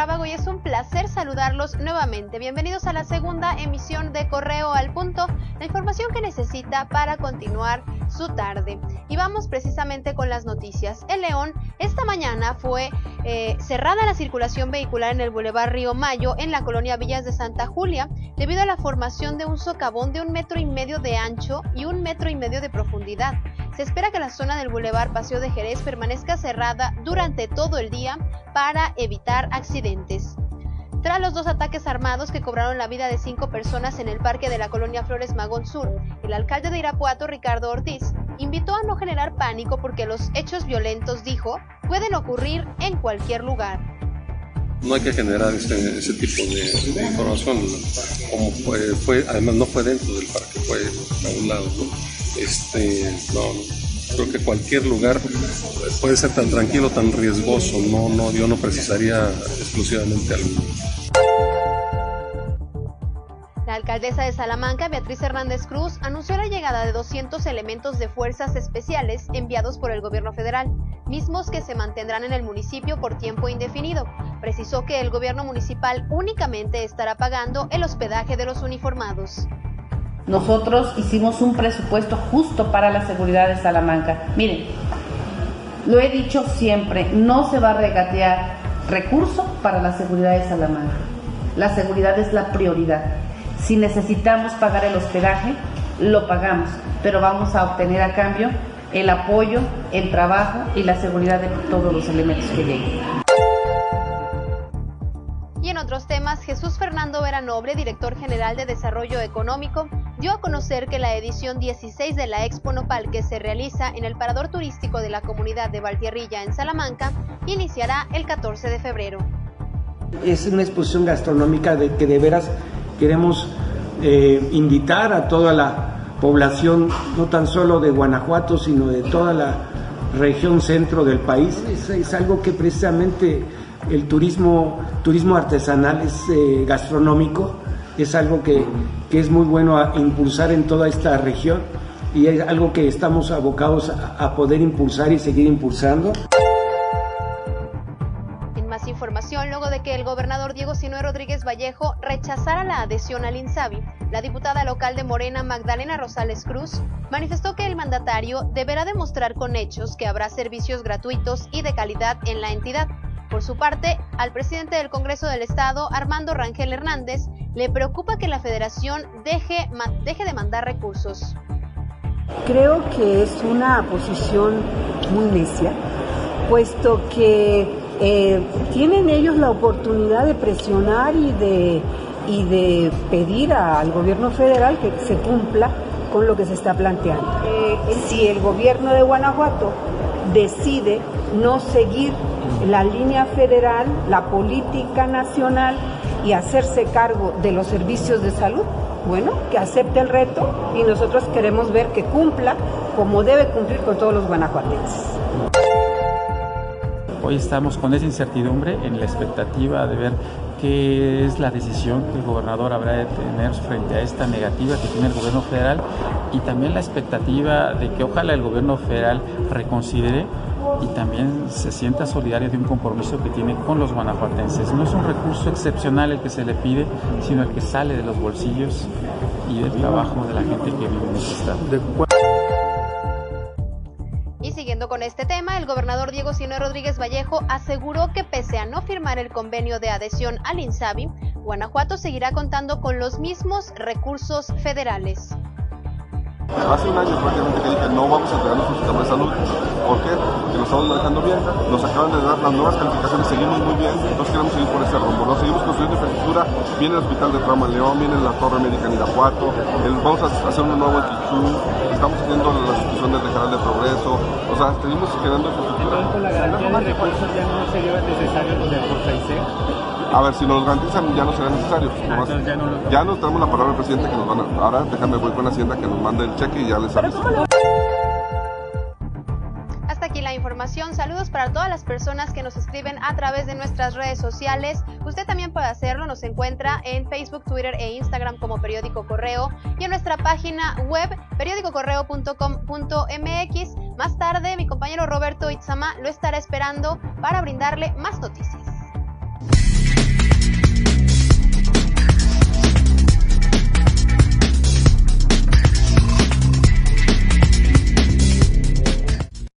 Y es un placer saludarlos nuevamente. Bienvenidos a la segunda emisión de Correo al Punto, la información que necesita para continuar su tarde. Y vamos precisamente con las noticias. El León, esta mañana fue eh, cerrada la circulación vehicular en el Boulevard Río Mayo, en la colonia Villas de Santa Julia, debido a la formación de un socavón de un metro y medio de ancho y un metro y medio de profundidad. Se espera que la zona del Boulevard Paseo de Jerez permanezca cerrada durante todo el día para evitar accidentes. Tras los dos ataques armados que cobraron la vida de cinco personas en el parque de la colonia Flores Magón Sur, el alcalde de Irapuato, Ricardo Ortiz, invitó a no generar pánico porque los hechos violentos, dijo, pueden ocurrir en cualquier lugar. No hay que generar este, ese tipo de, información, como fue, además no fue dentro del parque, fue a un lado. Este, no, creo que cualquier lugar puede ser tan tranquilo, tan riesgoso. No, no, yo no precisaría exclusivamente algo. La alcaldesa de Salamanca, Beatriz Hernández Cruz, anunció la llegada de 200 elementos de fuerzas especiales enviados por el gobierno federal, mismos que se mantendrán en el municipio por tiempo indefinido. Precisó que el gobierno municipal únicamente estará pagando el hospedaje de los uniformados. Nosotros hicimos un presupuesto justo para la seguridad de Salamanca. Miren, lo he dicho siempre, no se va a regatear recurso para la seguridad de Salamanca. La seguridad es la prioridad. Si necesitamos pagar el hospedaje, lo pagamos, pero vamos a obtener a cambio el apoyo, el trabajo y la seguridad de todos los elementos que lleguen. Y en otros temas, Jesús Fernando Vera Noble, director general de Desarrollo Económico, dio a conocer que la edición 16 de la Expo Nopal que se realiza en el parador turístico de la comunidad de Valtierrilla en Salamanca iniciará el 14 de febrero. Es una exposición gastronómica de que de veras queremos eh, invitar a toda la población, no tan solo de Guanajuato, sino de toda la región centro del país. Es, algo que precisamente el turismo, turismo artesanal es eh, gastronómico, es algo que, que, es muy bueno a impulsar en toda esta región y es algo que estamos abocados a, a poder impulsar y seguir impulsando que el gobernador Diego Sinue Rodríguez Vallejo rechazara la adhesión al INSABI. La diputada local de Morena, Magdalena Rosales Cruz, manifestó que el mandatario deberá demostrar con hechos que habrá servicios gratuitos y de calidad en la entidad. Por su parte, al presidente del Congreso del Estado, Armando Rangel Hernández, le preocupa que la federación deje, deje de mandar recursos. Creo que es una posición muy necia, puesto que eh, tienen ellos la oportunidad de presionar y de, y de pedir al gobierno federal que se cumpla con lo que se está planteando. Eh, si el gobierno de Guanajuato decide no seguir la línea federal, la política nacional y hacerse cargo de los servicios de salud, bueno, que acepte el reto y nosotros queremos ver que cumpla como debe cumplir con todos los guanajuatenses. Hoy estamos con esa incertidumbre en la expectativa de ver qué es la decisión que el gobernador habrá de tener frente a esta negativa que tiene el gobierno federal y también la expectativa de que ojalá el gobierno federal reconsidere y también se sienta solidario de un compromiso que tiene con los guanajuatenses. No es un recurso excepcional el que se le pide, sino el que sale de los bolsillos y del trabajo de la gente que vive en este estado. Con este tema, el gobernador Diego Sinue Rodríguez Vallejo aseguró que pese a no firmar el convenio de adhesión al INSABI, Guanajuato seguirá contando con los mismos recursos federales. Hace un año prácticamente que dije no vamos a un sistema de salud. ¿Por qué? Estamos manejando bien, nos acaban de dar las nuevas calificaciones, seguimos muy bien, entonces queremos seguir por ese rumbo. Nos seguimos construyendo infraestructura, viene el Hospital de Trauma León, viene la Torre Médica en Irapuato, vamos a hacer un nuevo en Quichú, estamos haciendo la institución del Canal de Progreso, o sea, seguimos generando infraestructura. la garantía de recursos ya no sería necesario lo de Forza a ver, si nos garantizan ya no será necesario. Ah, ya, no ya nos tenemos la palabra del presidente que nos van a... Ahora déjame voy con Hacienda que nos mande el cheque y ya les aviso. Aquí la información. Saludos para todas las personas que nos escriben a través de nuestras redes sociales. Usted también puede hacerlo. Nos encuentra en Facebook, Twitter e Instagram como Periódico Correo y en nuestra página web periódicocorreo.com.mx. Más tarde, mi compañero Roberto Itzama lo estará esperando para brindarle más noticias.